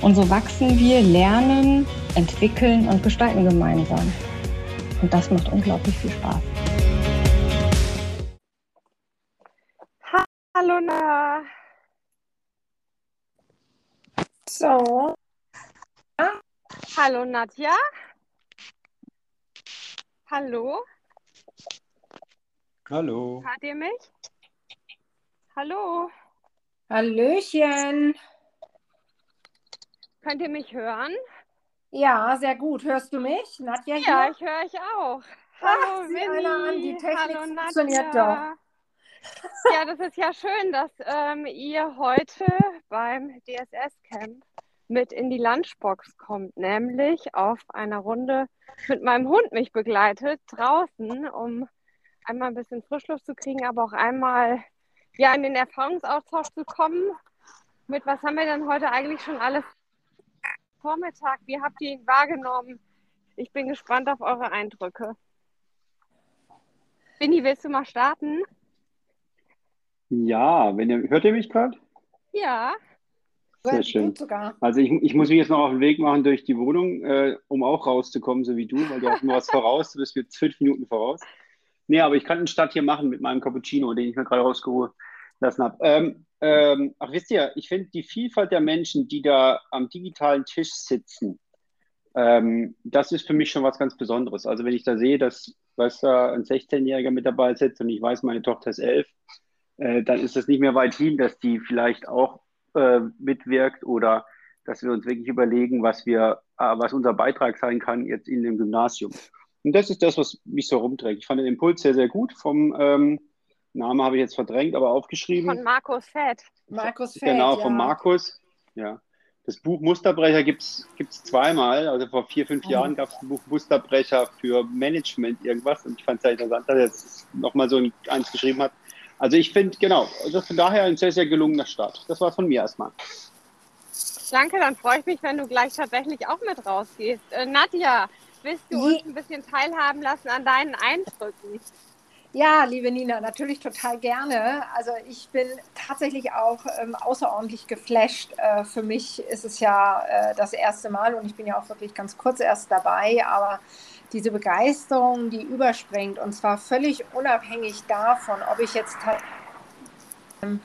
Und so wachsen wir, lernen, entwickeln und gestalten gemeinsam. Und das macht unglaublich viel Spaß. Hallo Na. So. Hallo Nadja. Hallo. Hallo. Hört ihr mich? Hallo. Hallöchen. Könnt ihr mich hören? Ja, sehr gut. Hörst du mich? Nadja hier? Ja, ich höre euch auch. Hallo, Ach, sieh einer an, die Technik Hallo, funktioniert Nadja. Ja, das ist ja schön, dass ähm, ihr heute beim DSS-Camp mit in die Lunchbox kommt, nämlich auf einer Runde mit meinem Hund mich begleitet, draußen, um einmal ein bisschen Frischluft zu kriegen, aber auch einmal ja, in den Erfahrungsaustausch zu kommen. Mit was haben wir denn heute eigentlich schon alles Vormittag? Wie habt ihr ihn wahrgenommen? Ich bin gespannt auf eure Eindrücke. Winnie, willst du mal starten? Ja, wenn ihr, hört ihr mich gerade? Ja. Sehr schön. Also ich, ich muss mich jetzt noch auf den Weg machen durch die Wohnung, äh, um auch rauszukommen, so wie du, weil du hast nur was voraus, du bist jetzt fünf Minuten voraus. Nee, aber ich kann einen Start hier machen mit meinem Cappuccino, den ich mir gerade rausgeholt lassen habe. Ähm, ähm, ach, wisst ihr, ich finde die Vielfalt der Menschen, die da am digitalen Tisch sitzen, ähm, das ist für mich schon was ganz Besonderes. Also wenn ich da sehe, dass weiß da ein 16-Jähriger mit dabei sitzt und ich weiß, meine Tochter ist elf, äh, dann ist das nicht mehr weit hin, dass die vielleicht auch äh, mitwirkt oder dass wir uns wirklich überlegen, was wir, äh, was unser Beitrag sein kann jetzt in dem Gymnasium. Und das ist das, was mich so rumträgt. Ich fand den Impuls sehr, sehr gut vom ähm, Name habe ich jetzt verdrängt, aber aufgeschrieben. Von Markus Fett. Markus Fett. Genau, ja. von Markus. Ja. Das Buch Musterbrecher gibt es zweimal. Also vor vier, fünf Oh. Jahren gab es ein Buch Musterbrecher für Management irgendwas. Und ich fand es sehr interessant, dass er jetzt nochmal so ein, eins geschrieben hat. Also ich finde, genau, also von daher ein sehr, sehr gelungener Start. Das war von mir erstmal. Danke, dann freue ich mich, wenn du gleich tatsächlich auch mit rausgehst. Äh, Nadja, willst du Je- uns ein bisschen teilhaben lassen an deinen Eindrücken? Ja, liebe Nina, natürlich total gerne. Also ich bin tatsächlich auch ähm, außerordentlich geflasht. Äh, für mich ist es ja äh, das erste Mal und ich bin ja auch wirklich ganz kurz erst dabei, aber diese Begeisterung, die überspringt und zwar völlig unabhängig davon, ob ich jetzt im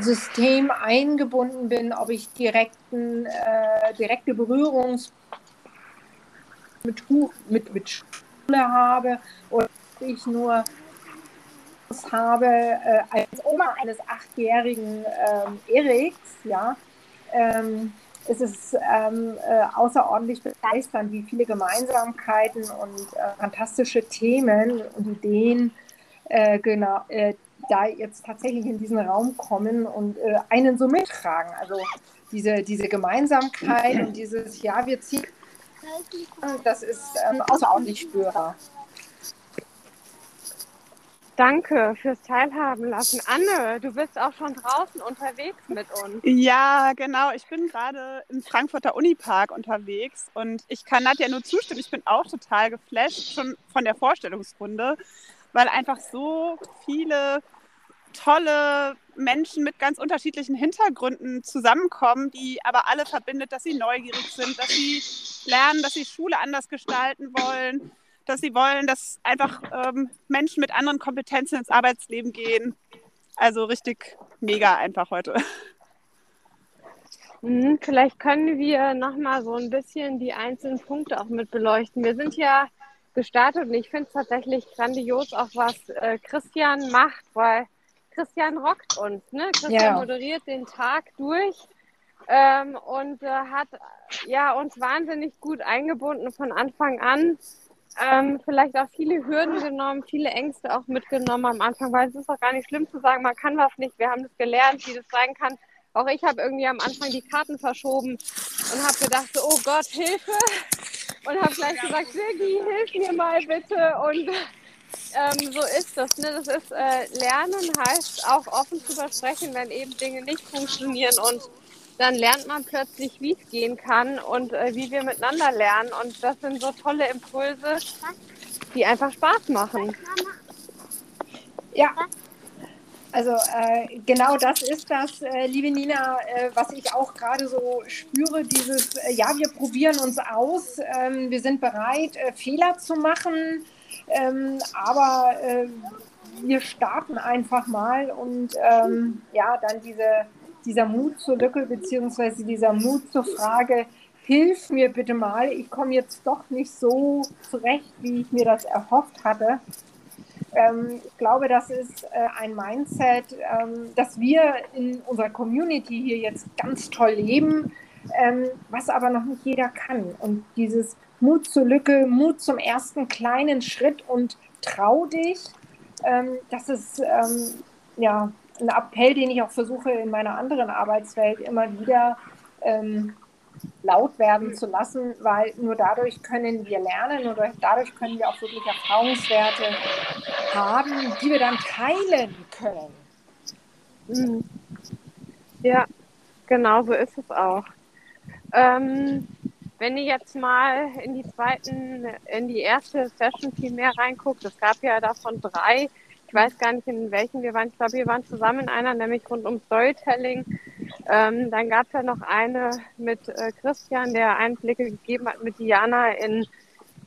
System eingebunden bin, ob ich direkten, äh, direkte Berührungs mit, mit, mit Schule habe oder ich nur habe äh, als Oma eines achtjährigen ähm, Eriks, ja, ähm, ist es ähm, äh, außerordentlich begeisternd, wie viele Gemeinsamkeiten und äh, fantastische Themen und Ideen äh, genau, äh, da jetzt tatsächlich in diesen Raum kommen und äh, einen so mittragen. Also diese, diese Gemeinsamkeit und dieses, ja, wir ziehen, das ist ähm, außerordentlich spürbar. Danke fürs Teilhaben lassen. Anne, du bist auch schon draußen unterwegs mit uns. Ja, genau. Ich bin gerade im Frankfurter Unipark unterwegs und ich kann Nadja nur zustimmen. Ich bin auch total geflasht schon von der Vorstellungsrunde, weil einfach so viele tolle Menschen mit ganz unterschiedlichen Hintergründen zusammenkommen, die aber alle verbindet, dass sie neugierig sind, dass sie lernen, dass sie Schule anders gestalten wollen, dass sie wollen, dass einfach ähm, Menschen mit anderen Kompetenzen ins Arbeitsleben gehen. Also richtig mega einfach heute. Mhm, vielleicht können wir nochmal so ein bisschen die einzelnen Punkte auch mit beleuchten. Wir sind ja gestartet und ich finde es tatsächlich grandios, auch was äh, Christian macht, weil Christian rockt uns. Ne? Christian ja. moderiert den Tag durch ähm, und äh, hat ja, uns wahnsinnig gut eingebunden von Anfang an. Ähm, vielleicht auch viele Hürden genommen, viele Ängste auch mitgenommen am Anfang, weil es ist auch gar nicht schlimm zu sagen, man kann was nicht. Wir haben das gelernt, wie das sein kann auch ich habe irgendwie am Anfang die Karten verschoben und habe gedacht, so, oh Gott, Hilfe. Und habe gleich gesagt, Silgi, hilf mir mal bitte. Und ähm, so ist das. Ne? Das ist äh, Lernen heißt auch offen zu versprechen, wenn eben Dinge nicht funktionieren. Und dann lernt man plötzlich, wie es gehen kann und äh, wie wir miteinander lernen. Und das sind so tolle Impulse, die einfach Spaß machen. Ja, also äh, genau das ist das, äh, liebe Nina, äh, was ich auch gerade so spüre, dieses, äh, ja, wir probieren uns aus, ähm, wir sind bereit, äh, Fehler zu machen, ähm, aber wir starten einfach mal und ähm, ja, dann diese, dieser Mut zur Lücke, beziehungsweise dieser Mut zur Frage, hilf mir bitte mal, ich komme jetzt doch nicht so zurecht, wie ich mir das erhofft hatte. Ähm, ich glaube, das ist äh, ein Mindset, ähm, das wir in unserer Community hier jetzt ganz toll leben, ähm, was aber noch nicht jeder kann. Und dieses Mut zur Lücke, Mut zum ersten kleinen Schritt und trau dich, ähm, das ist ähm, ja ein Appell, den ich auch versuche in meiner anderen Arbeitswelt immer wieder ähm, laut werden zu lassen, weil nur dadurch können wir lernen, nur dadurch können wir auch wirklich Erfahrungswerte haben, die wir dann teilen können. Mhm. Ja, genau so ist es auch. Ähm, wenn ihr jetzt mal in die zweiten, in die erste Session viel mehr reinguckt, es gab ja davon drei, weiß gar nicht, in welchen wir waren. Ich glaube, wir waren zusammen in einer, nämlich rund um Storytelling. Ähm, dann gab es ja noch eine mit äh, Christian, der Einblicke gegeben hat mit Diana in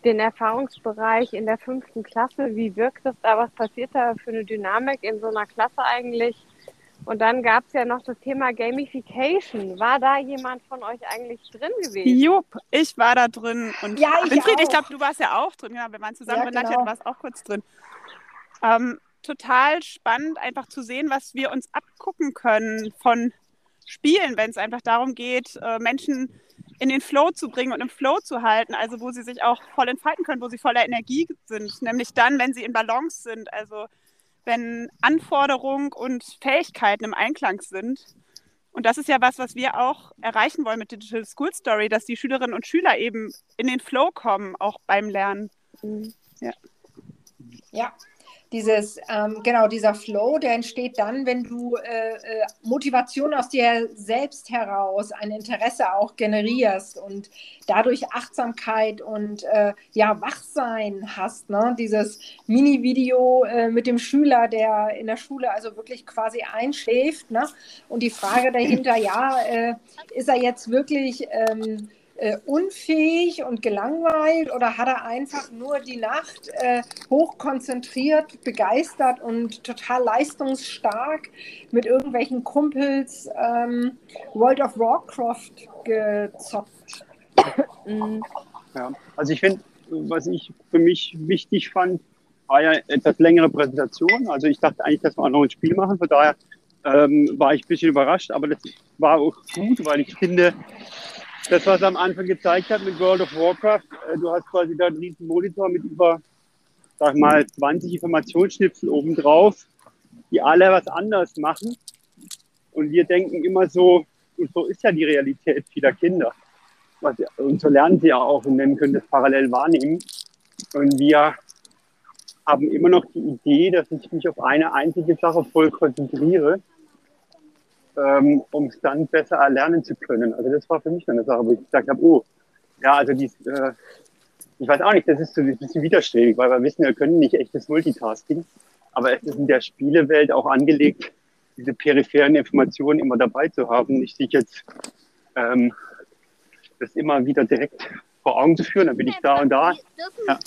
den Erfahrungsbereich in der fünften Klasse. Wie wirkt das da? Was passiert da für eine Dynamik in so einer Klasse eigentlich? Und dann gab es ja noch das Thema Gamification. War da jemand von euch eigentlich drin gewesen? Jupp, ich war da drin. Und ja, ich Winfried, ich glaube, du warst ja auch drin. Ja, wir waren zusammen. Ja, genau. du warst auch kurz drin. Ähm, total spannend, einfach zu sehen, was wir uns abgucken können von Spielen, wenn es einfach darum geht, äh, Menschen in den Flow zu bringen und im Flow zu halten, also wo sie sich auch voll entfalten können, wo sie voller Energie sind, nämlich dann, wenn sie in Balance sind, also wenn Anforderung und Fähigkeiten im Einklang sind. Und das ist ja was, was wir auch erreichen wollen mit Digital School Story, dass die Schülerinnen und Schüler eben in den Flow kommen, auch beim Lernen. Mhm. Ja. Ja, dieses, ähm, genau, dieser Flow, der entsteht dann, wenn du äh, äh, Motivation aus dir selbst heraus, ein Interesse auch generierst und dadurch Achtsamkeit und äh, ja, Wachsein hast. Ne? Dieses Mini-Video äh, mit dem Schüler, der in der Schule also wirklich quasi einschläft. Ne? Und die Frage dahinter, ja, äh, ist er jetzt wirklich. Ähm, äh, unfähig und gelangweilt oder hat er einfach nur die Nacht äh, hochkonzentriert, begeistert und total leistungsstark mit irgendwelchen Kumpels ähm, World of Warcraft gezockt? Ja, also ich finde, was ich für mich wichtig fand, war ja etwas längere Präsentation. Also ich dachte eigentlich, dass wir auch noch ein Spiel machen. Von daher ähm, war ich ein bisschen überrascht, aber das war auch gut, weil ich finde, das, was er am Anfang gezeigt hat mit World of Warcraft, äh, du hast quasi da einen riesen Monitor mit über, sag mal, 20 Informationsschnipsel obendrauf, die alle was anders machen. Und wir denken immer so, und so ist ja die Realität vieler Kinder. Und so lernen sie ja auch und nennen können das parallel wahrnehmen. Und wir haben immer noch die Idee, dass ich mich auf eine einzige Sache voll konzentriere ähm, um es dann besser erlernen zu können. Also das war für mich eine Sache, wo ich gesagt habe, oh, ja, also die, äh, ich weiß auch nicht, das ist so ein bisschen widerstrebig, weil wir wissen, wir können nicht echtes Multitasking, aber es ist in der Spielewelt auch angelegt, diese peripheren Informationen immer dabei zu haben, nicht sich jetzt ähm, das immer wieder direkt vor Augen zu führen, dann bin ich da und da. Ja.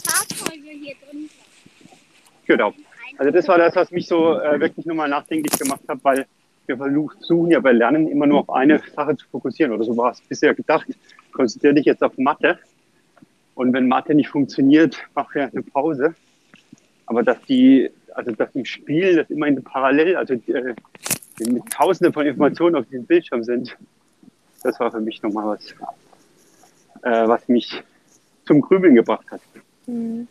Genau. Also das war das, was mich so äh, wirklich nochmal nachdenklich gemacht hat, weil wir versuchen ja bei Lernen immer nur auf eine Sache zu fokussieren oder so war es bisher gedacht. Konzentriere dich jetzt auf Mathe und wenn Mathe nicht funktioniert, mach ja eine Pause. Aber dass die, also dass im Spiel das immer in parallel, also äh, mit Tausende von Informationen auf diesem Bildschirm sind, das war für mich nochmal was, äh, was mich zum Grübeln gebracht hat. Mhm.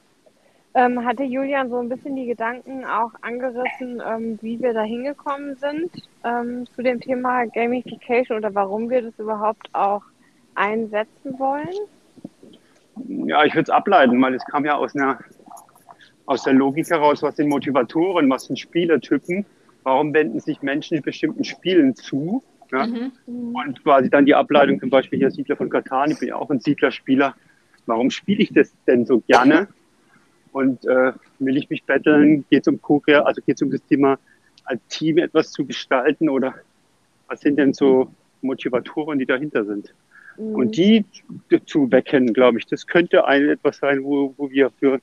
Ähm, hatte Julian so ein bisschen die Gedanken auch angerissen, ähm, wie wir da hingekommen sind ähm, zu dem Thema Gamification oder warum wir das überhaupt auch einsetzen wollen? Ja, ich würde es ableiten, weil es kam ja aus einer aus der Logik heraus, was sind Motivatoren, was sind Spielertypen, warum wenden sich Menschen bestimmten Spielen zu. Ja? Mhm. Und quasi dann die Ableitung, zum Beispiel hier Siedler von Katan, ich bin ja auch ein Siedlerspieler, warum spiele ich das denn so gerne? Und äh, will ich mich betteln? Geht es um Co-Kreation, also geht es um das Thema als Team etwas zu gestalten oder was sind denn so Motivatoren, die dahinter sind? Mhm. Und die zu wecken, glaube ich, das könnte ein etwas sein, wo, wo wir für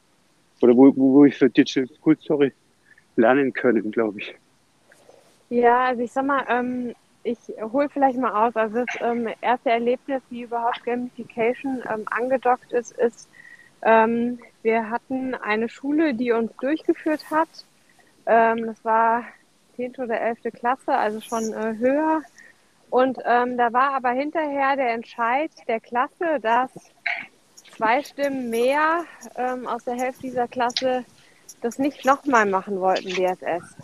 oder wo, wo ich für Digital School Story lernen können, glaube ich. Ja, also ich sag mal, ähm, ich hole vielleicht mal aus. Also das ähm, erste Erlebnis, wie überhaupt Gamification ähm, angedockt ist, ist, ähm, wir hatten eine Schule, die uns durchgeführt hat. Ähm, das war 10. oder 11. Klasse, also schon äh, höher. Und ähm, da war aber hinterher der Entscheid der Klasse, dass zwei Stimmen mehr ähm, aus der Hälfte dieser Klasse das nicht nochmal machen wollten, DSS.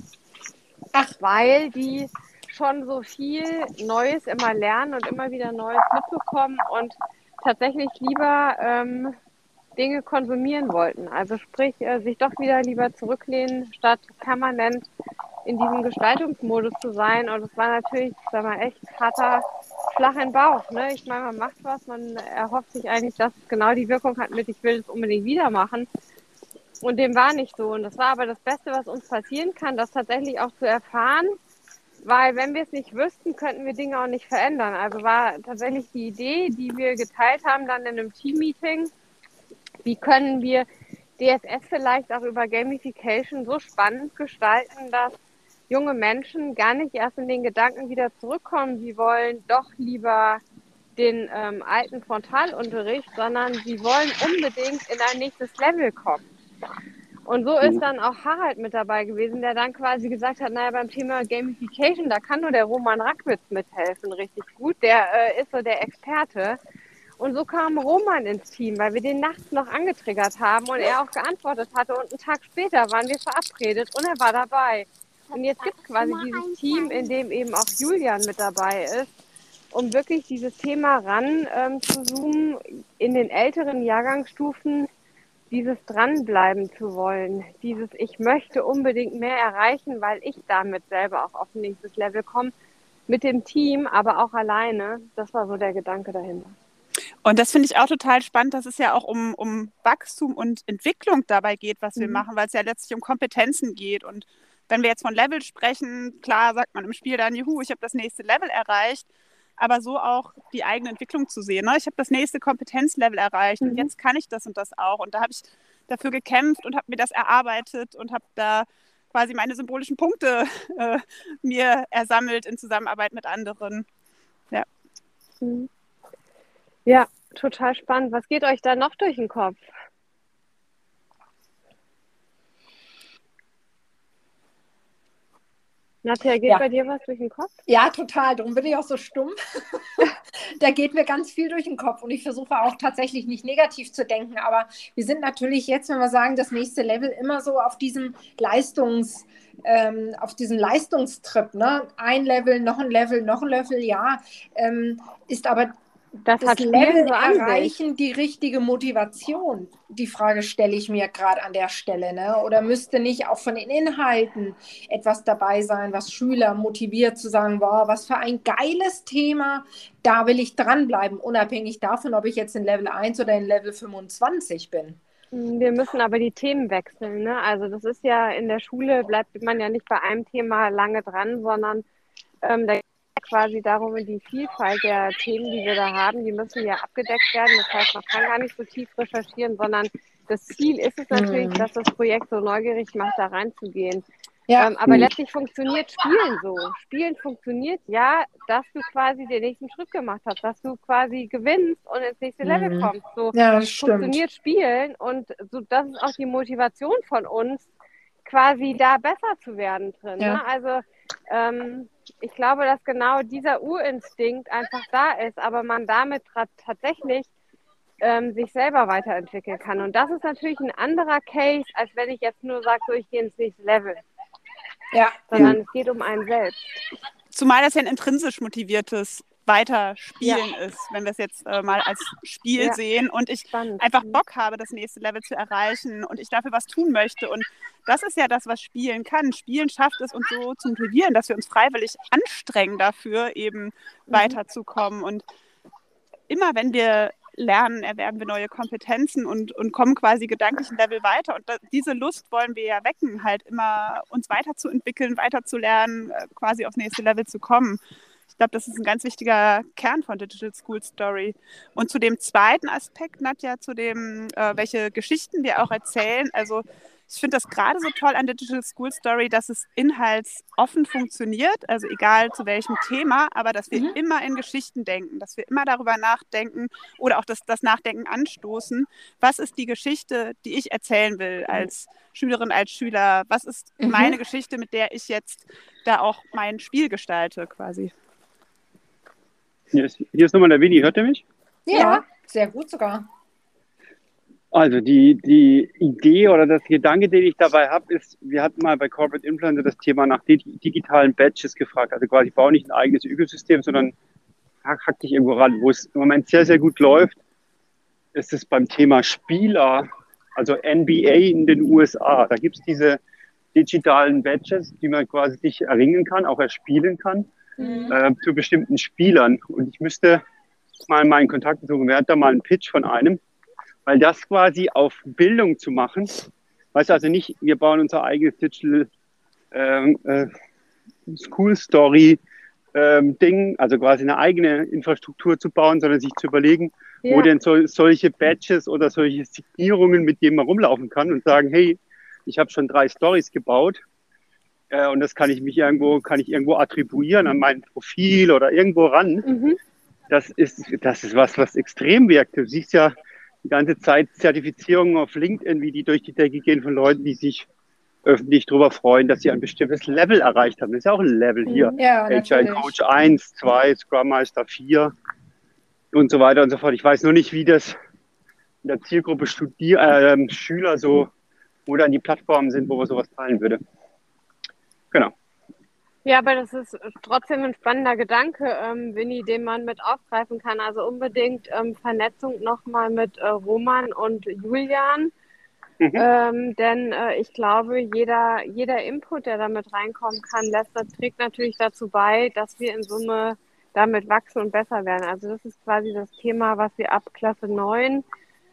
Ach. Weil die schon so viel Neues immer lernen und immer wieder Neues mitbekommen und tatsächlich lieber ähm, Dinge konsumieren wollten. Also sprich, äh, sich doch wieder lieber zurücklehnen, statt permanent in diesem Gestaltungsmodus zu sein. Und es war natürlich, sag mal, echt harter Schlag in Bauch. Ne? Ich meine, man macht was, man erhofft sich eigentlich, dass es genau die Wirkung hat mit, ich will es unbedingt wieder machen. Und dem war nicht so. Und das war aber das Beste, was uns passieren kann, das tatsächlich auch zu erfahren. Weil wenn wir es nicht wüssten, könnten wir Dinge auch nicht verändern. Also war tatsächlich die Idee, die wir geteilt haben dann in einem Team-Meeting, wie können wir DSS vielleicht auch über Gamification so spannend gestalten, dass junge Menschen gar nicht erst in den Gedanken wieder zurückkommen, sie wollen doch lieber den ähm, alten Frontalunterricht, sondern sie wollen unbedingt in ein nächstes Level kommen. Und so ist mhm. dann auch Harald mit dabei gewesen, der dann quasi gesagt hat, naja, beim Thema Gamification, da kann nur der Roman Rackwitz mithelfen, richtig gut. Der äh, ist so der Experte. Und so kam Roman ins Team, weil wir den nachts noch angetriggert haben und er auch geantwortet hatte. Und einen Tag später waren wir verabredet und er war dabei. Und jetzt gibt es quasi dieses Team, in dem eben auch Julian mit dabei ist, um wirklich dieses Thema ran ähm, zu zoomen, in den älteren Jahrgangsstufen dieses dranbleiben zu wollen, dieses ich möchte unbedingt mehr erreichen, weil ich damit selber auch auf ein nächstes Level komme, mit dem Team, aber auch alleine. Das war so der Gedanke dahinter. Und das finde ich auch total spannend, dass es ja auch um, um Wachstum und Entwicklung dabei geht, was wir mhm. machen, weil es ja letztlich um Kompetenzen geht. Und wenn wir jetzt von Level sprechen, klar sagt man im Spiel dann, juhu, ich habe das nächste Level erreicht, aber so auch die eigene Entwicklung zu sehen. Ne? Ich habe das nächste Kompetenzlevel erreicht mhm. und jetzt kann ich das und das auch. Und da habe ich dafür gekämpft und habe mir das erarbeitet und habe da quasi meine symbolischen Punkte äh, mir ersammelt in Zusammenarbeit mit anderen. Ja. Mhm. Ja, total spannend. Was geht euch da noch durch den Kopf? Nadja, geht ja. bei dir was durch den Kopf? Ja, total. Darum bin ich auch so stumm. da geht mir ganz viel durch den Kopf und ich versuche auch tatsächlich nicht negativ zu denken. Aber wir sind natürlich jetzt, wenn wir sagen, das nächste Level immer so auf diesem Leistungs- ähm, auf diesem Leistungstrip, ne? ein Level, noch ein Level, noch ein Level, ja, ähm, ist aber das, das Level so erreichen die richtige Motivation? Die Frage stelle ich mir gerade an der Stelle. Ne? Oder müsste nicht auch von den Inhalten etwas dabei sein, was Schüler motiviert zu sagen, wow, was für ein geiles Thema, da will ich dranbleiben, unabhängig davon, ob ich jetzt in Level 1 oder in Level 25 bin. Wir müssen aber die Themen wechseln. Ne? Also das ist ja in der Schule, bleibt man ja nicht bei einem Thema lange dran, sondern ähm, da quasi darum, die Vielfalt der Themen, die wir da haben, die müssen ja abgedeckt werden. Das heißt, man kann gar nicht so tief recherchieren, sondern das Ziel ist es natürlich, mhm. dass das Projekt so neugierig macht, da reinzugehen. Ja. Ähm, aber mhm. letztlich funktioniert Spielen so. Spielen funktioniert ja, dass du quasi den nächsten Schritt gemacht hast, dass du quasi gewinnst und ins nächste Level mhm. kommst. So ja, funktioniert Spielen und so das ist auch die Motivation von uns, quasi da besser zu werden drin. Ja. Ne? Also ähm, ich glaube, dass genau dieser Urinstinkt einfach da ist, aber man damit tatsächlich ähm, sich selber weiterentwickeln kann. Und das ist natürlich ein anderer Case, als wenn ich jetzt nur sage, so ich gehe ins nächste Level. Ja. Sondern es geht um einen selbst. Zumal das ja ein intrinsisch motiviertes Weiterspielen ja. ist, wenn wir es jetzt äh, mal als Spiel ja. sehen und ich Spannend. einfach Bock habe, das nächste Level zu erreichen und ich dafür was tun möchte. Und das ist ja das, was Spielen kann. Spielen schafft es uns so zu motivieren, dass wir uns freiwillig anstrengen dafür, eben mhm. weiterzukommen. Und immer wenn wir lernen, erwerben wir neue Kompetenzen und, und kommen quasi gedanklich ein Level weiter. Und da, diese Lust wollen wir ja wecken, halt immer uns weiterzuentwickeln, weiterzulernen, äh, quasi aufs nächste Level zu kommen. Ich glaube, das ist ein ganz wichtiger Kern von Digital School Story. Und zu dem zweiten Aspekt, Nadja, zu dem, äh, welche Geschichten wir auch erzählen. Also ich finde das gerade so toll an Digital School Story, dass es inhaltsoffen funktioniert, also egal zu welchem Thema, aber dass wir mhm. immer in Geschichten denken, dass wir immer darüber nachdenken oder auch das, das Nachdenken anstoßen. Was ist die Geschichte, die ich erzählen will als Schülerin, als Schüler? Was ist mhm. meine Geschichte, mit der ich jetzt da auch mein Spiel gestalte quasi? Hier ist, hier ist nochmal der Winnie, hört ihr mich? Ja, sehr gut sogar. Also die, die Idee oder das Gedanke, den ich dabei habe, ist, wir hatten mal bei Corporate Influencer das Thema nach digitalen Badges gefragt. Also quasi, ich baue nicht ein eigenes Ökosystem, sondern hack, hack dich irgendwo ran. Wo es im Moment sehr, sehr gut läuft, ist es beim Thema Spieler, also NBA in den USA. Da gibt es diese digitalen Badges, die man quasi sich erringen kann, auch erspielen kann, mhm. äh, zu bestimmten Spielern. Und ich müsste mal meinen Kontakt suchen. Wir hatten da mal einen Pitch von einem, weil das quasi auf Bildung zu machen, weißt du, also nicht, wir bauen unser eigenes Digital ähm, äh, School Story ähm, Ding, also quasi eine eigene Infrastruktur zu bauen, sondern sich zu überlegen, ja. wo denn so, solche Badges oder solche Signierungen, mit denen man rumlaufen kann und sagen, hey, ich habe schon drei Stories gebaut äh, und das kann ich mich irgendwo, kann ich irgendwo attribuieren an mein Profil oder irgendwo ran. Mhm. Das ist, das ist was, was extrem wirkt. Du siehst ja, die ganze Zeit Zertifizierungen auf LinkedIn, wie die durch die Decke gehen von Leuten, die sich öffentlich darüber freuen, dass sie ein bestimmtes Level erreicht haben. Das ist ja auch ein Level hier. Mhm. Ja, Agile Coach 1, 2, Scrum Master 4 und so weiter und so fort. Ich weiß nur nicht, wie das in der Zielgruppe Studier äh, Schüler so, wo dann die Plattformen sind, wo man sowas teilen würde. Genau. Ja, aber das ist trotzdem ein spannender Gedanke, ähm, Winnie, den man mit aufgreifen kann. Also unbedingt ähm, Vernetzung nochmal mit äh, Roman und Julian. Mhm. Ähm, denn äh, ich glaube, jeder, jeder Input, der damit reinkommen kann, lässt, das trägt natürlich dazu bei, dass wir in Summe damit wachsen und besser werden. Also das ist quasi das Thema, was wir ab Klasse 9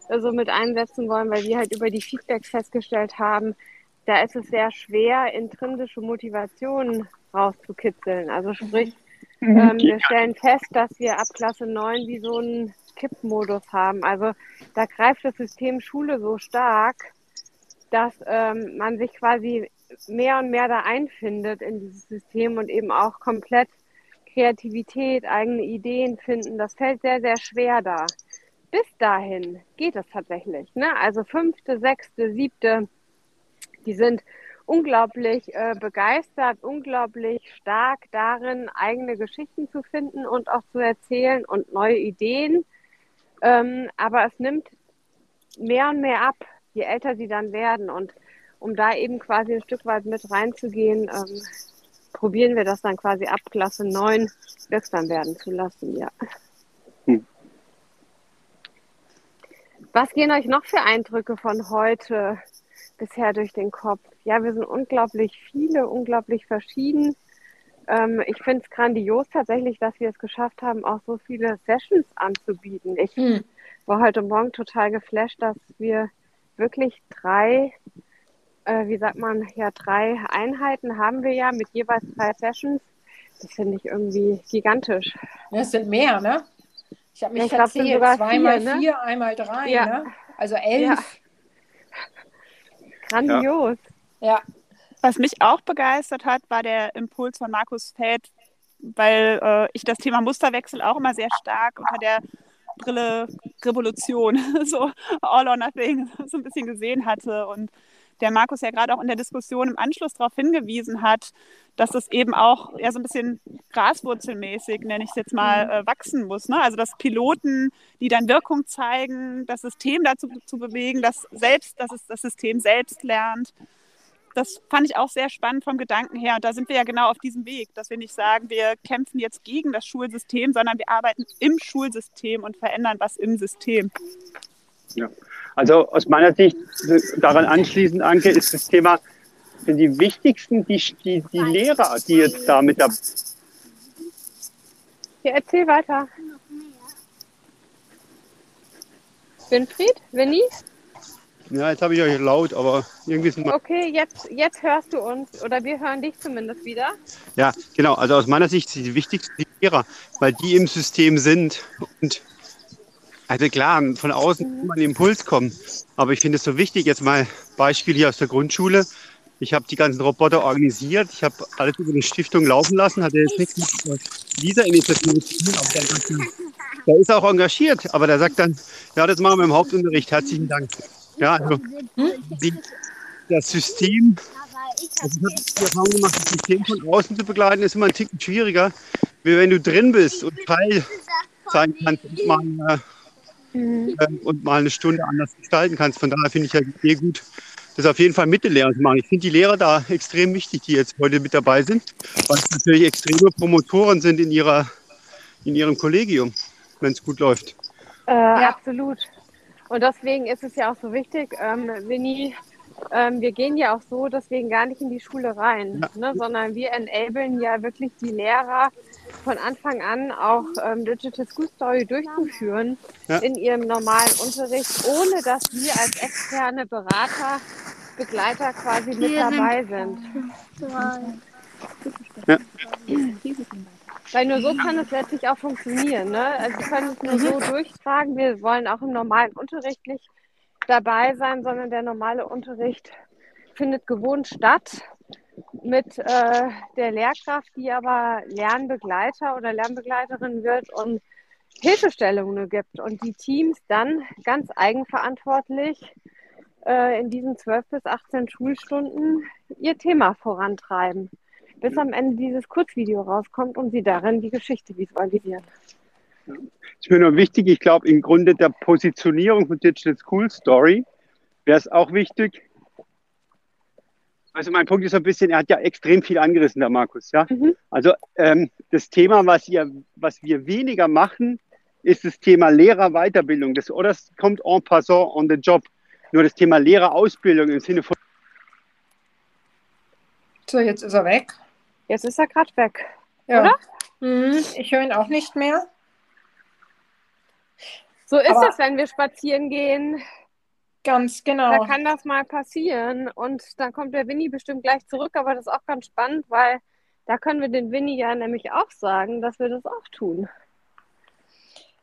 äh, so mit einsetzen wollen, weil wir halt über die Feedbacks festgestellt haben, da ist es sehr schwer, intrinsische Motivation rauszukitzeln. Also sprich, mhm. ähm, wir stellen fest, dass wir ab Klasse 9 wie so einen Kippmodus haben. Also da greift das System Schule so stark, dass ähm, man sich quasi mehr und mehr da einfindet in dieses System und eben auch komplett Kreativität, eigene Ideen finden. Das fällt sehr, sehr schwer da. Bis dahin geht es tatsächlich. Ne? Also fünfte, sechste, siebte, die sind unglaublich äh, begeistert, unglaublich stark darin, eigene Geschichten zu finden und auch zu erzählen und neue Ideen. Ähm, aber es nimmt mehr und mehr ab, je älter sie dann werden. Und um da eben quasi ein Stück weit mit reinzugehen, ähm, probieren wir das dann quasi ab Klasse 9 wirksam werden zu lassen, ja. Hm. Was gehen euch noch für Eindrücke von heute bisher durch den Kopf? Ja, wir sind unglaublich viele, unglaublich verschieden. Ähm, ich finde es grandios tatsächlich, dass wir es geschafft haben, auch so viele Sessions anzubieten. Ich hm. war heute Morgen total geflasht, dass wir wirklich drei, äh, wie sagt man, ja, drei Einheiten haben wir ja mit jeweils drei Sessions. Das finde ich irgendwie gigantisch. Ja, es sind mehr, ne? Ich habe mich ja, ich verzählt. Glaub, Zweimal vier, ne? vier, einmal drei, ja. ne? Also elf. Ja. Grandios. Ja. Was mich auch begeistert hat, war der Impuls von Markus Feld, weil äh, ich das Thema Musterwechsel auch immer sehr stark unter der Brille Revolution, so all or nothing, so ein bisschen gesehen hatte. Und der Markus ja gerade auch in der Diskussion im Anschluss darauf hingewiesen hat, dass es eben auch eher so ein bisschen graswurzelmäßig, nenne ich es jetzt mal, mhm. äh, wachsen muss. Ne? Also dass Piloten, die dann Wirkung zeigen, das System dazu zu bewegen, dass selbst, dass es das System selbst lernt. Das fand ich auch sehr spannend vom Gedanken her. Und da sind wir ja genau auf diesem Weg, dass wir nicht sagen, wir kämpfen jetzt gegen das Schulsystem, sondern wir arbeiten im Schulsystem und verändern was im System. Ja, also aus meiner Sicht daran anschließend, Anke, ist das Thema, sind die wichtigsten die, die, die Lehrer, die jetzt da mit der... Ja, erzähl weiter. Winfried? Winnie? Ja, jetzt habe ich euch laut, aber irgendwie sind wir. Okay, jetzt, jetzt hörst du uns oder wir hören dich zumindest wieder. Ja, genau. Also aus meiner Sicht sind die wichtigsten die Lehrer, weil die im System sind und also klar, von außen kann man den Impuls kommen. Aber ich finde es so wichtig, jetzt mal Beispiel hier aus der Grundschule. Ich habe die ganzen Roboter organisiert. Ich habe alles über eine Stiftung laufen lassen. Hatte jetzt nichts mit dieser Initiative zu tun. Aber der ist auch engagiert. Aber der sagt dann, ja, das machen wir im Hauptunterricht. Herzlichen Dank. Ja, also die, das System, also ich habe die Erfahrung gemacht, das System von außen zu begleiten, ist immer ein Ticken schwieriger, wie wenn du drin bist und Teil sein kannst und äh, mhm. und mal eine Stunde anders gestalten kannst. Von daher finde ich ja die Idee gut, das auf jeden Fall mit den Lehrern zu machen. Ich finde die Lehrer da extrem wichtig, die jetzt heute mit dabei sind, weil es natürlich extreme Promotoren sind in, ihrer, in ihrem Kollegium, wenn es gut läuft. Äh, ja. Absolut. Und deswegen ist es ja auch so wichtig, ähm, Winnie, ähm, wir gehen ja auch so deswegen gar nicht in die Schule rein, ja. ne, sondern wir enablen ja wirklich die Lehrer von Anfang an auch ähm, Digital School Story durchzuführen ja. in ihrem normalen Unterricht, ohne dass wir als externe Berater, Begleiter quasi mit dabei sind. Ja. Weil nur so kann es letztlich auch funktionieren. Ne? Also wir können es nur so mhm. durchtragen. Wir wollen auch im normalen Unterricht nicht dabei sein, sondern der normale Unterricht findet gewohnt statt mit äh, der Lehrkraft, die aber Lernbegleiter oder Lernbegleiterin wird und Hilfestellungen gibt und die Teams dann ganz eigenverantwortlich äh, in diesen 12 bis 18 Schulstunden ihr Thema vorantreiben, bis am Ende dieses Kurzvideo rauskommt und sie darin die Geschichte visualisieren. Das ist mir nur wichtig, ich glaube, im Grunde der Positionierung von Digital School Story wäre es auch wichtig, also mein Punkt ist so ein bisschen, er hat ja extrem viel angerissen, der Markus. Ja? Mhm. Also ähm, das Thema, was, ihr, was wir weniger machen, ist das Thema Lehrerweiterbildung. Das, oder es kommt en passant on the job. Nur das Thema Lehrerausbildung im Sinne von. So, jetzt ist er weg. Jetzt ist er gerade weg. Ja. Oder? Mhm, ich höre ihn auch nicht mehr. So ist Aber es, wenn wir spazieren gehen. Ganz genau. Da kann das mal passieren. Und dann kommt der Winnie bestimmt gleich zurück, aber das ist auch ganz spannend, weil da können wir den Winnie ja nämlich auch sagen, dass wir das auch tun.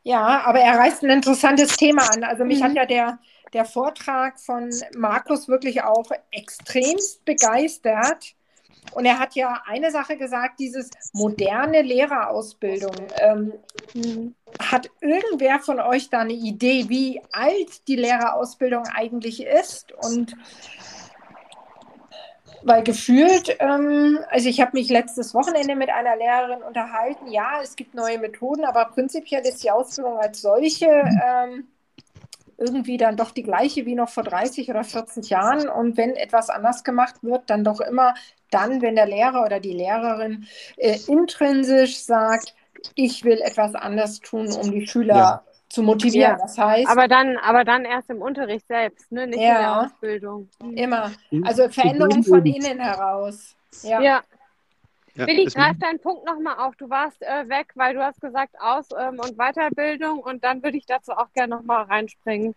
Ja, aber er reißt ein interessantes Thema an. Also mich mhm. hat ja der, der Vortrag von Markus wirklich auch extremst begeistert. Und er hat ja eine Sache gesagt, dieses moderne Lehrerausbildung. Ähm, hat irgendwer von euch da eine Idee, wie alt die Lehrerausbildung eigentlich ist? Und weil gefühlt, ähm, also ich habe mich letztes Wochenende mit einer Lehrerin unterhalten, ja, es gibt neue Methoden, aber prinzipiell ist die Ausbildung als solche ähm, irgendwie dann doch die gleiche wie noch vor 30 oder 40 Jahren. Und wenn etwas anders gemacht wird, dann doch immer dann, wenn der Lehrer oder die Lehrerin äh, intrinsisch sagt, ich will etwas anders tun, um die Schüler ja. zu motivieren. Ja. Das heißt, aber dann, aber dann erst im Unterricht selbst, ne? nicht ja, in der Ausbildung. Immer. Also Veränderung von innen heraus. Ja. Ja. Willi, greif deinen Punkt nochmal auf. Du warst äh, weg, weil du hast gesagt Aus- ähm, und Weiterbildung und dann würde ich dazu auch gerne nochmal reinspringen.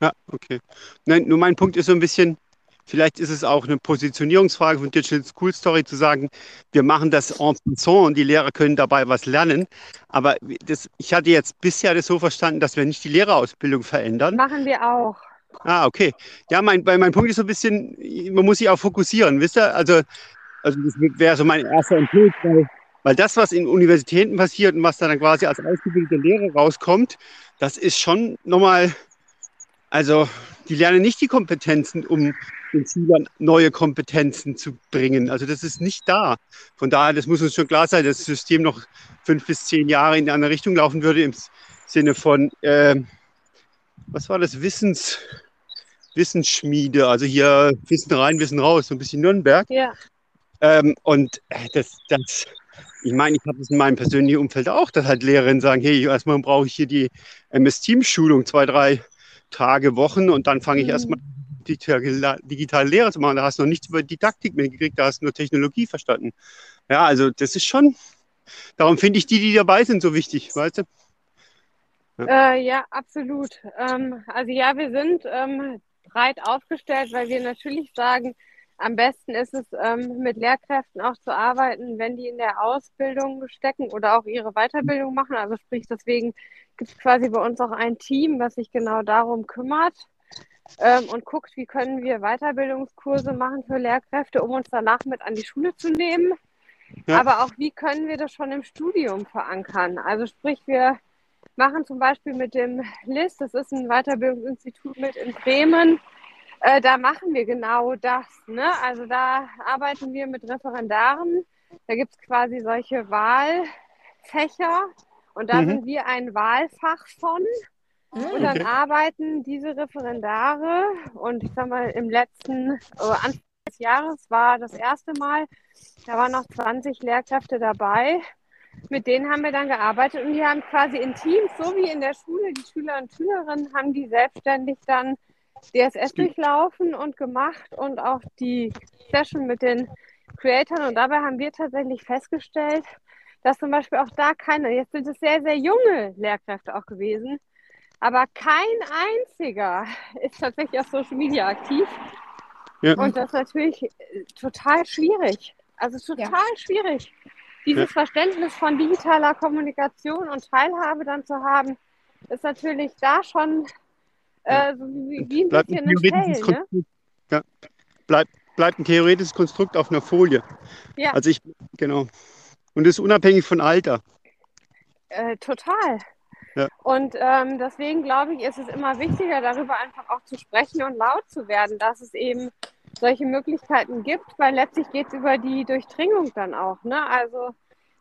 Ja, okay. Nein, nur mein Punkt ist so ein bisschen, vielleicht ist es auch eine Positionierungsfrage von Digital School Story zu sagen, wir machen das en passant und die Lehrer können dabei was lernen. Aber das, ich hatte jetzt bisher das so verstanden, dass wir nicht die Lehrerausbildung verändern. Machen wir auch. Ah, okay. Ja, mein, mein Punkt ist so ein bisschen, man muss sich auch fokussieren, wisst ihr? Also, also das wäre so mein erster Impuls, weil, weil das, was in Universitäten passiert und was dann quasi als ausgebildete Lehrer rauskommt, das ist schon nochmal, also die lernen nicht die Kompetenzen, um den Schülern neue Kompetenzen zu bringen. Also das ist nicht da. Von daher, das muss uns schon klar sein, dass das System noch fünf bis zehn Jahre in eine andere Richtung laufen würde, im Sinne von, äh, was war das, Wissens, Wissensschmiede, also hier Wissen rein, Wissen raus, so ein bisschen Nürnberg. Ja. Ähm, und äh, das, das, ich meine, ich habe das in meinem persönlichen Umfeld auch, dass halt Lehrerinnen sagen, hey, erstmal brauche ich hier die MS-Team-Schulung, zwei, drei Tage, Wochen und dann fange ich mhm. erstmal digitale, Lehre zu machen. Da hast du noch nichts über Didaktik mehr gekriegt, da hast du nur Technologie verstanden. Ja, also das ist schon, darum finde ich die, die dabei sind, so wichtig, weißt du? Ja, äh, ja absolut. Ähm, also ja, wir sind ähm, breit aufgestellt, weil wir natürlich sagen, am besten ist es, ähm, mit Lehrkräften auch zu arbeiten, wenn die in der Ausbildung stecken oder auch ihre Weiterbildung machen. Also sprich, deswegen gibt es quasi bei uns auch ein Team, was sich genau darum kümmert ähm, und guckt, wie können wir Weiterbildungskurse machen für Lehrkräfte, um uns danach mit an die Schule zu nehmen. Ja. Aber auch, wie können wir das schon im Studium verankern? Also sprich, wir machen zum Beispiel mit dem LIS, das ist ein Weiterbildungsinstitut mit in Bremen, äh, da machen wir genau das. Ne? Also da arbeiten wir mit Referendaren. Da gibt es quasi solche Wahlfächer und da mhm. sind wir ein Wahlfach von. Mhm. Und dann okay. arbeiten diese Referendare und ich sag mal, im letzten, äh, Anfang des Jahres war das erste Mal, da waren noch 20 Lehrkräfte dabei. Mit denen haben wir dann gearbeitet und die haben quasi in Teams, so wie in der Schule, die Schüler und Schülerinnen haben die selbstständig dann DSS durchlaufen und gemacht und auch die Session mit den Creatoren. Und dabei haben wir tatsächlich festgestellt, dass zum Beispiel auch da keine, jetzt sind es sehr, sehr junge Lehrkräfte auch gewesen, aber kein einziger ist tatsächlich auf Social Media aktiv. Ja. Und das ist natürlich äh, total schwierig. Also total ja. schwierig, dieses ja. Verständnis von digitaler Kommunikation und Teilhabe dann zu haben, ist natürlich da schon äh, wie, wie ein bleibt bisschen ein theoretisches Fell, ne? ja. bleibt, bleibt ein theoretisches Konstrukt auf einer Folie. Ja. Also ich, genau. Und ist unabhängig von Alter. Äh, total. Ja. Und ähm, deswegen glaube ich, ist es immer wichtiger, darüber einfach auch zu sprechen und laut zu werden, dass es eben solche Möglichkeiten gibt, weil letztlich geht es über die Durchdringung dann auch. Ne? Also,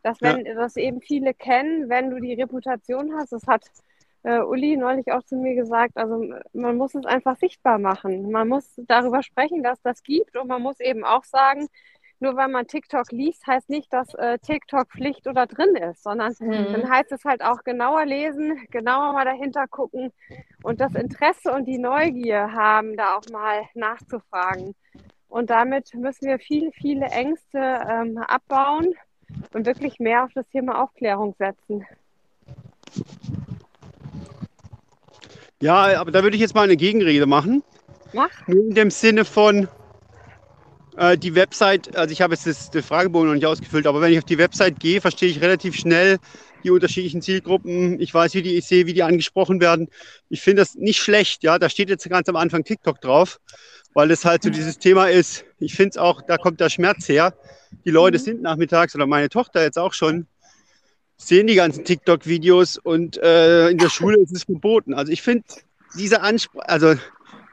dass wenn ja. das eben viele kennen, wenn du die Reputation hast, das hat äh, Uli neulich auch zu mir gesagt, also man muss es einfach sichtbar machen. Man muss darüber sprechen, dass das gibt und man muss eben auch sagen, nur weil man TikTok liest, heißt nicht, dass äh, TikTok Pflicht oder drin ist, sondern mhm. dann heißt es halt auch genauer lesen, genauer mal dahinter gucken und das Interesse und die Neugier haben, da auch mal nachzufragen. Und damit müssen wir viele, viele Ängste ähm, abbauen und wirklich mehr auf das Thema Aufklärung setzen. Ja, aber da würde ich jetzt mal eine Gegenrede machen. Mach. Nur in dem Sinne von äh, die Website, also ich habe jetzt das, das Fragebogen noch nicht ausgefüllt, aber wenn ich auf die Website gehe, verstehe ich relativ schnell die unterschiedlichen Zielgruppen. Ich weiß, wie die, ich sehe, wie die angesprochen werden. Ich finde das nicht schlecht, ja. Da steht jetzt ganz am Anfang TikTok drauf, weil das halt so dieses Thema ist. Ich finde es auch, da kommt der Schmerz her. Die Leute mhm. sind nachmittags oder meine Tochter jetzt auch schon sehen die ganzen TikTok-Videos und äh, in der Schule ist es verboten. Also ich finde diese Ansprache, also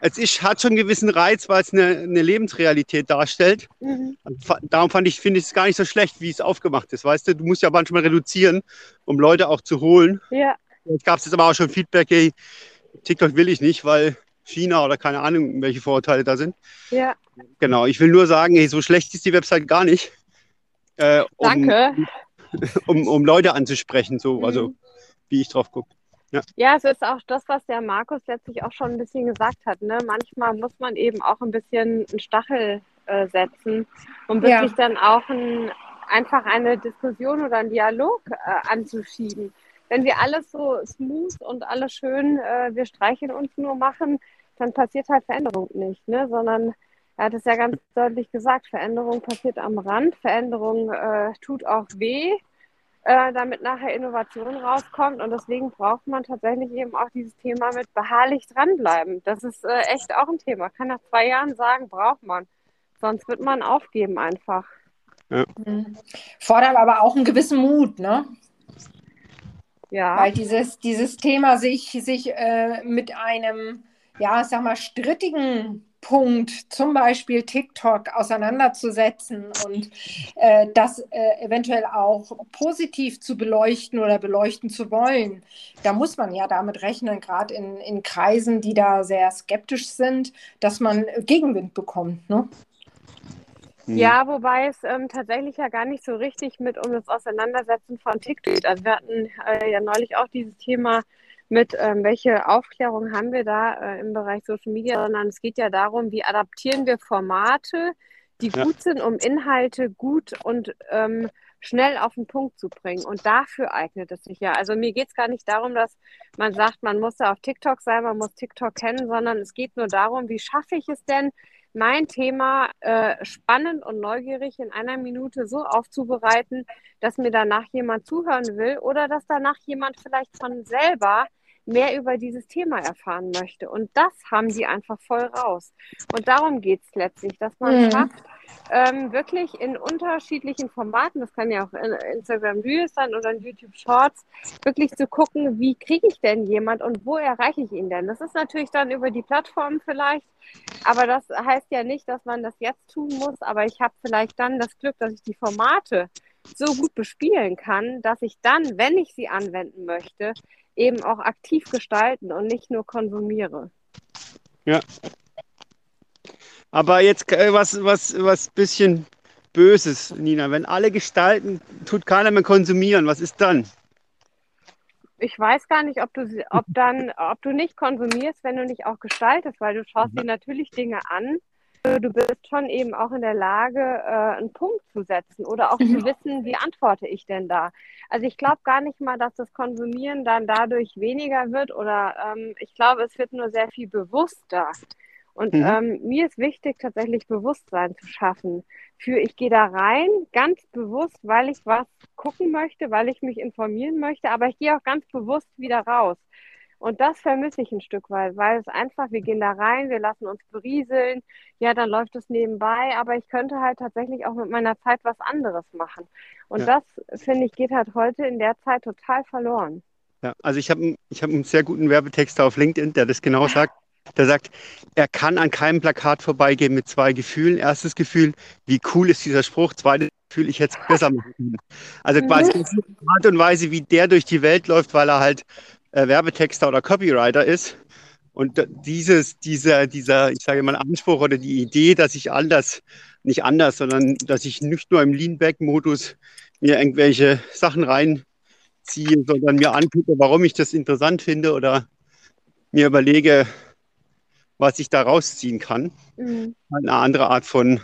es ist, hat schon einen gewissen Reiz, weil es eine, eine Lebensrealität darstellt. Mhm. Darum fand ich, finde ich es gar nicht so schlecht, wie es aufgemacht ist. Weißt du, du musst ja manchmal reduzieren, um Leute auch zu holen. Ja. Jetzt gab es jetzt aber auch schon Feedback, hey, TikTok will ich nicht, weil China oder keine Ahnung, welche Vorurteile da sind. Ja. Genau, ich will nur sagen, hey, so schlecht ist die Website gar nicht. Äh, um, Danke. um, um Leute anzusprechen, so, also mhm. wie ich drauf gucke. Ja. ja, es ist auch das, was der Markus letztlich auch schon ein bisschen gesagt hat. Ne? Manchmal muss man eben auch ein bisschen einen Stachel äh, setzen, um wirklich ja. dann auch ein, einfach eine Diskussion oder einen Dialog äh, anzuschieben. Wenn wir alles so smooth und alles schön, äh, wir streichen uns nur machen, dann passiert halt Veränderung nicht, ne? sondern er hat es ja ganz deutlich gesagt, Veränderung passiert am Rand, Veränderung äh, tut auch weh. äh, damit nachher Innovation rauskommt. Und deswegen braucht man tatsächlich eben auch dieses Thema mit beharrlich dranbleiben. Das ist äh, echt auch ein Thema. Kann nach zwei Jahren sagen, braucht man. Sonst wird man aufgeben einfach. Ja. Mhm. Fordert aber auch einen gewissen Mut, ne? Ja. Weil dieses, dieses Thema sich, sich äh, mit einem, ja, sag mal, strittigen Punkt, zum Beispiel TikTok, auseinanderzusetzen und äh, das äh, eventuell auch positiv zu beleuchten oder beleuchten zu wollen. Da muss man ja damit rechnen, gerade in, in Kreisen, die da sehr skeptisch sind, dass man Gegenwind bekommt. Ne? Hm. Ja, wobei es ähm, tatsächlich ja gar nicht so richtig mit um das Auseinandersetzen von TikTok geht. Also wir hatten äh, ja neulich auch dieses Thema mit, ähm, welche Aufklärung haben wir da äh, im Bereich Social Media, sondern es geht ja darum, wie adaptieren wir Formate, die ja. gut sind, um Inhalte gut und ähm, schnell auf den Punkt zu bringen. Und dafür eignet es sich ja. Also mir geht es gar nicht darum, dass man sagt, man muss da auf TikTok sein, man muss TikTok kennen, sondern es geht nur darum, wie schaffe ich es denn, mein Thema äh, spannend und neugierig in einer Minute so aufzubereiten, dass mir danach jemand zuhören will oder dass danach jemand vielleicht von selber mehr über dieses Thema erfahren möchte. Und das haben die einfach voll raus. Und darum geht es letztlich, dass man mhm. schafft, ähm, wirklich in unterschiedlichen Formaten, das kann ja auch in Instagram Reels sein oder in YouTube Shorts, wirklich zu gucken, wie kriege ich denn jemand und wo erreiche ich ihn denn? Das ist natürlich dann über die Plattform vielleicht, aber das heißt ja nicht, dass man das jetzt tun muss, aber ich habe vielleicht dann das Glück, dass ich die Formate so gut bespielen kann, dass ich dann, wenn ich sie anwenden möchte, eben auch aktiv gestalten und nicht nur konsumiere. Ja. Aber jetzt äh, was, was, was bisschen Böses, Nina. Wenn alle gestalten, tut keiner mehr konsumieren. Was ist dann? Ich weiß gar nicht, ob du, ob dann, ob du nicht konsumierst, wenn du nicht auch gestaltest, weil du schaust dir natürlich Dinge an, du bist schon eben auch in der Lage, äh, einen Punkt zu setzen oder auch zu mhm. wissen, wie antworte ich denn da. Also ich glaube gar nicht mal, dass das Konsumieren dann dadurch weniger wird oder ähm, ich glaube, es wird nur sehr viel bewusster. Und mhm. ähm, mir ist wichtig, tatsächlich Bewusstsein zu schaffen. Für ich gehe da rein, ganz bewusst, weil ich was gucken möchte, weil ich mich informieren möchte, aber ich gehe auch ganz bewusst wieder raus. Und das vermisse ich ein Stück weit, weil es einfach, wir gehen da rein, wir lassen uns berieseln, ja, dann läuft es nebenbei, aber ich könnte halt tatsächlich auch mit meiner Zeit was anderes machen. Und ja. das, finde ich, geht halt heute in der Zeit total verloren. Ja, also ich habe ich hab einen sehr guten Werbetext auf LinkedIn, der das genau sagt. Der sagt, er kann an keinem Plakat vorbeigehen mit zwei Gefühlen. Erstes Gefühl, wie cool ist dieser Spruch? Zweites Gefühl, ich hätte es besser machen können. Also quasi mhm. die Art und Weise, wie der durch die Welt läuft, weil er halt äh, Werbetexter oder Copywriter ist. Und dieses, dieser, dieser, ich sage mal, Anspruch oder die Idee, dass ich anders, nicht anders, sondern dass ich nicht nur im Lean-Back-Modus mir irgendwelche Sachen reinziehe, sondern mir angucke, warum ich das interessant finde oder mir überlege, was ich da rausziehen kann. Mhm. Eine andere Art von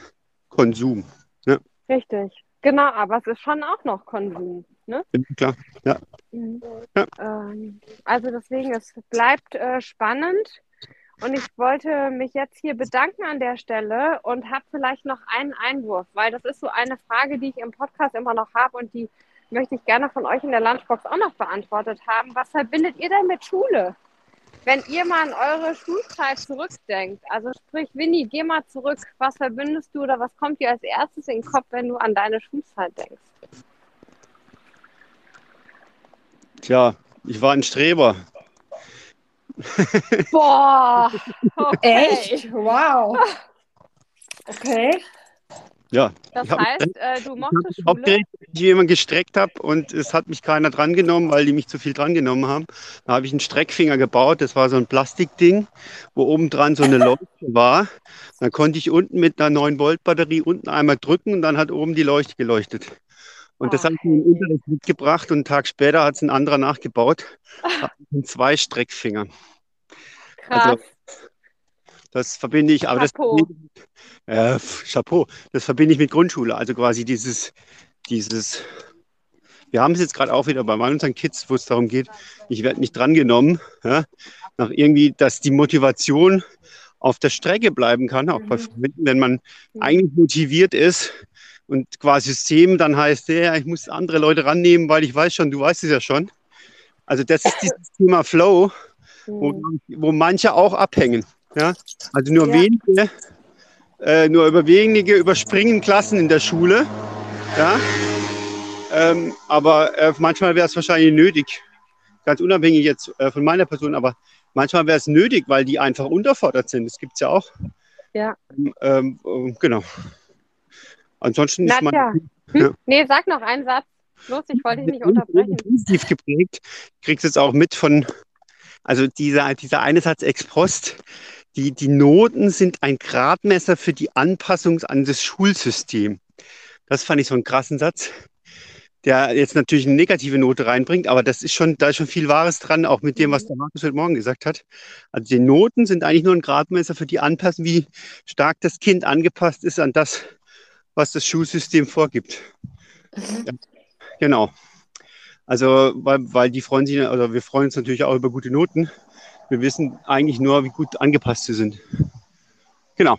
Konsum. Ne? Richtig. Genau, aber es ist schon auch noch Konsum. Ne? Klar, ja. Mhm. ja. Ähm, also deswegen, es bleibt äh, spannend. Und ich wollte mich jetzt hier bedanken an der Stelle und habe vielleicht noch einen Einwurf, weil das ist so eine Frage, die ich im Podcast immer noch habe und die möchte ich gerne von euch in der Lunchbox auch noch beantwortet haben. Was verbindet ihr denn mit Schule? Wenn ihr mal an eure Schulzeit zurückdenkt, also sprich, Winnie, geh mal zurück. Was verbindest du oder was kommt dir als erstes in den Kopf, wenn du an deine Schulzeit denkst? Tja, ich war ein Streber. Boah, okay. echt? Wow. Okay. Ja. Das heißt, äh, du mochtest Schule? Aufgeregt, ich jemand gestreckt habe und es hat mich keiner drangenommen, weil die mich zu viel drangenommen haben. Da habe ich einen Streckfinger gebaut. Das war so ein Plastikding, wo oben dran so eine Leuchte war. Dann konnte ich unten mit einer 9 Volt Batterie unten einmal drücken und dann hat oben die Leuchte geleuchtet. Und das oh, habe ich im Unterricht mitgebracht und einen Tag später hat es ein anderer nachgebaut. zwei Streckfinger. Krass. Also, das verbinde ich, aber Chapeau. das äh, Chapeau, das verbinde ich mit Grundschule. Also quasi dieses, dieses, wir haben es jetzt gerade auch wieder bei unseren Kids, wo es darum geht, ich werde nicht drangenommen, ja, nach irgendwie, dass die Motivation auf der Strecke bleiben kann, auch bei mhm. Freunden, wenn man mhm. eigentlich motiviert ist, Und quasi System dann heißt, ja, ich muss andere Leute rannehmen, weil ich weiß schon, du weißt es ja schon. Also das ist dieses Thema Flow, wo, mhm. wo manche auch abhängen. Ja? Also nur ja. wenige, äh, nur über wenige überspringen Klassen in der Schule. Ja? Ähm, aber äh, manchmal wäre es wahrscheinlich nötig, ganz unabhängig jetzt äh, von meiner Person, aber manchmal wäre es nötig, weil die einfach unterfordert sind. Das gibt es ja auch. Ja. Ähm, äh, genau. Ansonsten Nadja. ist man. Hm? Ja. Nee, sag noch einen Satz. Los, ich wollte dich nicht unterbrechen. Positiv geprägt. Kriegst jetzt auch mit von, also dieser, dieser eine Satz ex post. Die, die Noten sind ein Gradmesser für die Anpassung an das Schulsystem. Das fand ich so einen krassen Satz, der jetzt natürlich eine negative Note reinbringt, aber das ist schon, da ist schon viel Wahres dran, auch mit dem, was der Markus heute Morgen gesagt hat. Also die Noten sind eigentlich nur ein Gradmesser für die Anpassung, wie stark das Kind angepasst ist an das, was das Schulsystem vorgibt. Mhm. Ja, genau. Also, weil, weil die freuen sich, also wir freuen uns natürlich auch über gute Noten. Wir wissen eigentlich nur, wie gut angepasst sie sind. Genau.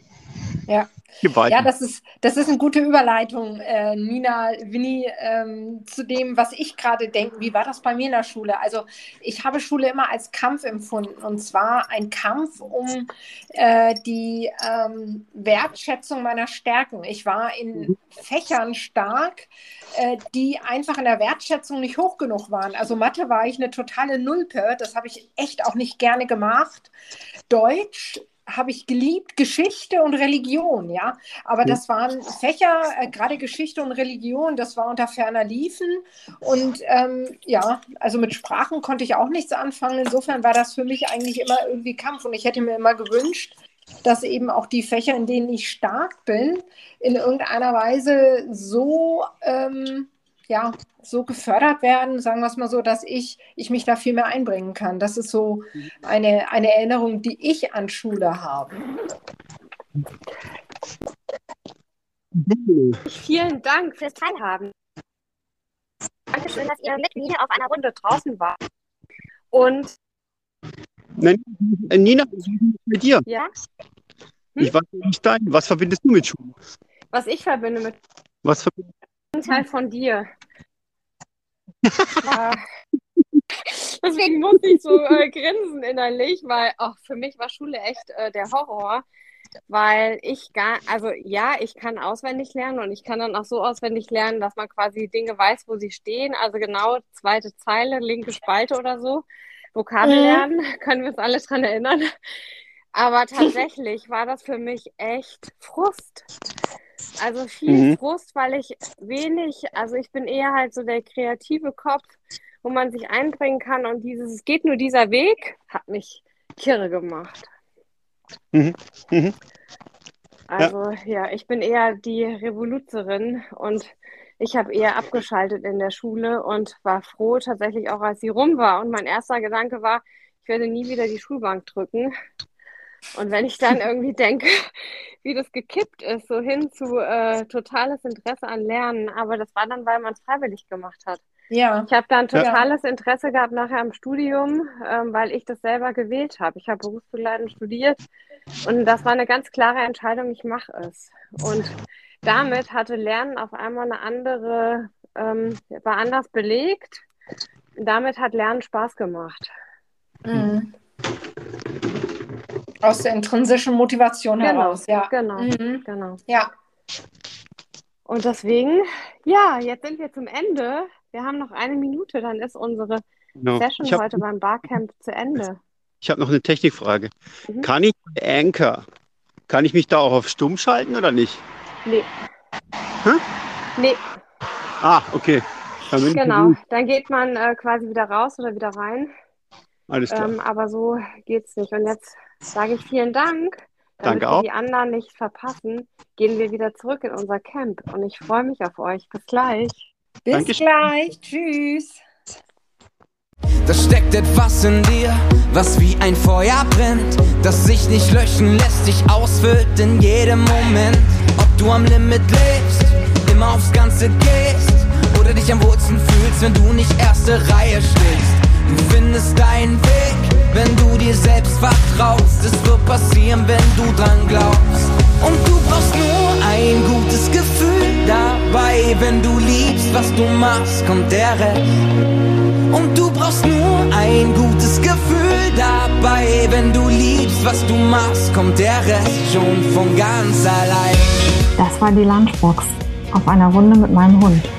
Ja. Ja, das ist, das ist eine gute Überleitung, äh, Nina, Winnie, ähm, zu dem, was ich gerade denke. Wie war das bei mir in der Schule? Also ich habe Schule immer als Kampf empfunden und zwar ein Kampf um äh, die ähm, Wertschätzung meiner Stärken. Ich war in mhm. Fächern stark, äh, die einfach in der Wertschätzung nicht hoch genug waren. Also Mathe war ich eine totale Nulpe, das habe ich echt auch nicht gerne gemacht. Deutsch habe ich geliebt Geschichte und Religion, ja. Aber das waren Fächer, äh, gerade Geschichte und Religion, das war unter ferner Liefen. Und ähm, ja, also mit Sprachen konnte ich auch nichts anfangen. Insofern war das für mich eigentlich immer irgendwie Kampf. Und ich hätte mir immer gewünscht, dass eben auch die Fächer, in denen ich stark bin, in irgendeiner Weise so ähm, ja, so gefördert werden, sagen wir es mal so, dass ich, ich mich da viel mehr einbringen kann. Das ist so eine, eine Erinnerung, die ich an Schule habe. Vielen Dank fürs Teilhaben. Dankeschön, dass ihr mit mir auf einer Runde draußen wart. Und Nein, Nina, mit dir. Ja? Hm? Ich weiß nicht dein. Was verbindest du mit Schule? Was ich verbinde mit. Was verbindest ein Teil von dir. ja. Deswegen musste ich so äh, grinsen innerlich, weil auch für mich war Schule echt äh, der Horror, weil ich gar, also ja, ich kann auswendig lernen und ich kann dann auch so auswendig lernen, dass man quasi Dinge weiß, wo sie stehen, also genau zweite Zeile, linke Spalte oder so. Vokabel mhm. lernen, können wir uns alle dran erinnern. Aber tatsächlich war das für mich echt Frust. Also viel mhm. Frust, weil ich wenig, also ich bin eher halt so der kreative Kopf, wo man sich einbringen kann und dieses, es geht nur dieser Weg, hat mich kirre gemacht. Mhm. Mhm. Also ja. ja. ich bin eher die Revoluzerin und ich habe eher abgeschaltet in der Schule und war froh tatsächlich auch, als sie rum war. Und mein erster Gedanke war, ich werde nie wieder die Schulbank drücken. Und wenn ich dann irgendwie denke, wie das gekippt ist, so hin zu äh, totales Interesse an Lernen, aber das war dann, weil man es freiwillig gemacht hat. Ja. Ich habe dann totales ja. Interesse gehabt nachher am Studium, ähm, weil ich das selber gewählt habe. Ich habe Berufsbegleitend studiert und das war eine ganz klare Entscheidung, ich mache es. Und damit hatte Lernen auf einmal eine andere, ähm, war anders belegt. Damit hat Lernen Spaß gemacht. Mhm. Aus der intrinsischen Motivation genau, heraus, ja. Genau, mhm. genau. Ja. Und deswegen, ja, jetzt sind wir zum Ende. Wir haben noch eine Minute, dann ist unsere genau. Session hab, heute beim Barcamp zu Ende. Ich habe noch eine Technikfrage. Mhm. Kann ich Anchor, kann ich mich da auch auf stumm schalten oder nicht? Nee. Hä? Nee. Ah, okay. Dann genau, dann geht man äh, quasi wieder raus oder wieder rein. Alles klar. Ähm, aber so geht es nicht. Und jetzt sage ich vielen Dank. Damit Danke wir auch. die anderen nicht verpassen, gehen wir wieder zurück in unser Camp. Und ich freue mich auf euch. Bis gleich. Bis Dankeschön. gleich. Tschüss. Da steckt etwas in dir, was wie ein Feuer brennt, das sich nicht löschen lässt, dich ausfüllt in jedem Moment. Ob du am Limit lebst, immer aufs Ganze gehst oder dich am Wurzeln fühlst, wenn du nicht erste Reihe stehst. Du findest deinen Weg, wenn du dir selbst vertraust. Es wird passieren, wenn du dran glaubst. Und du brauchst nur ein gutes Gefühl dabei. Wenn du liebst, was du machst, kommt der Rest. Und du brauchst nur ein gutes Gefühl dabei. Wenn du liebst, was du machst, kommt der Rest schon von ganz allein. Das war die Lunchbox auf einer Runde mit meinem Hund.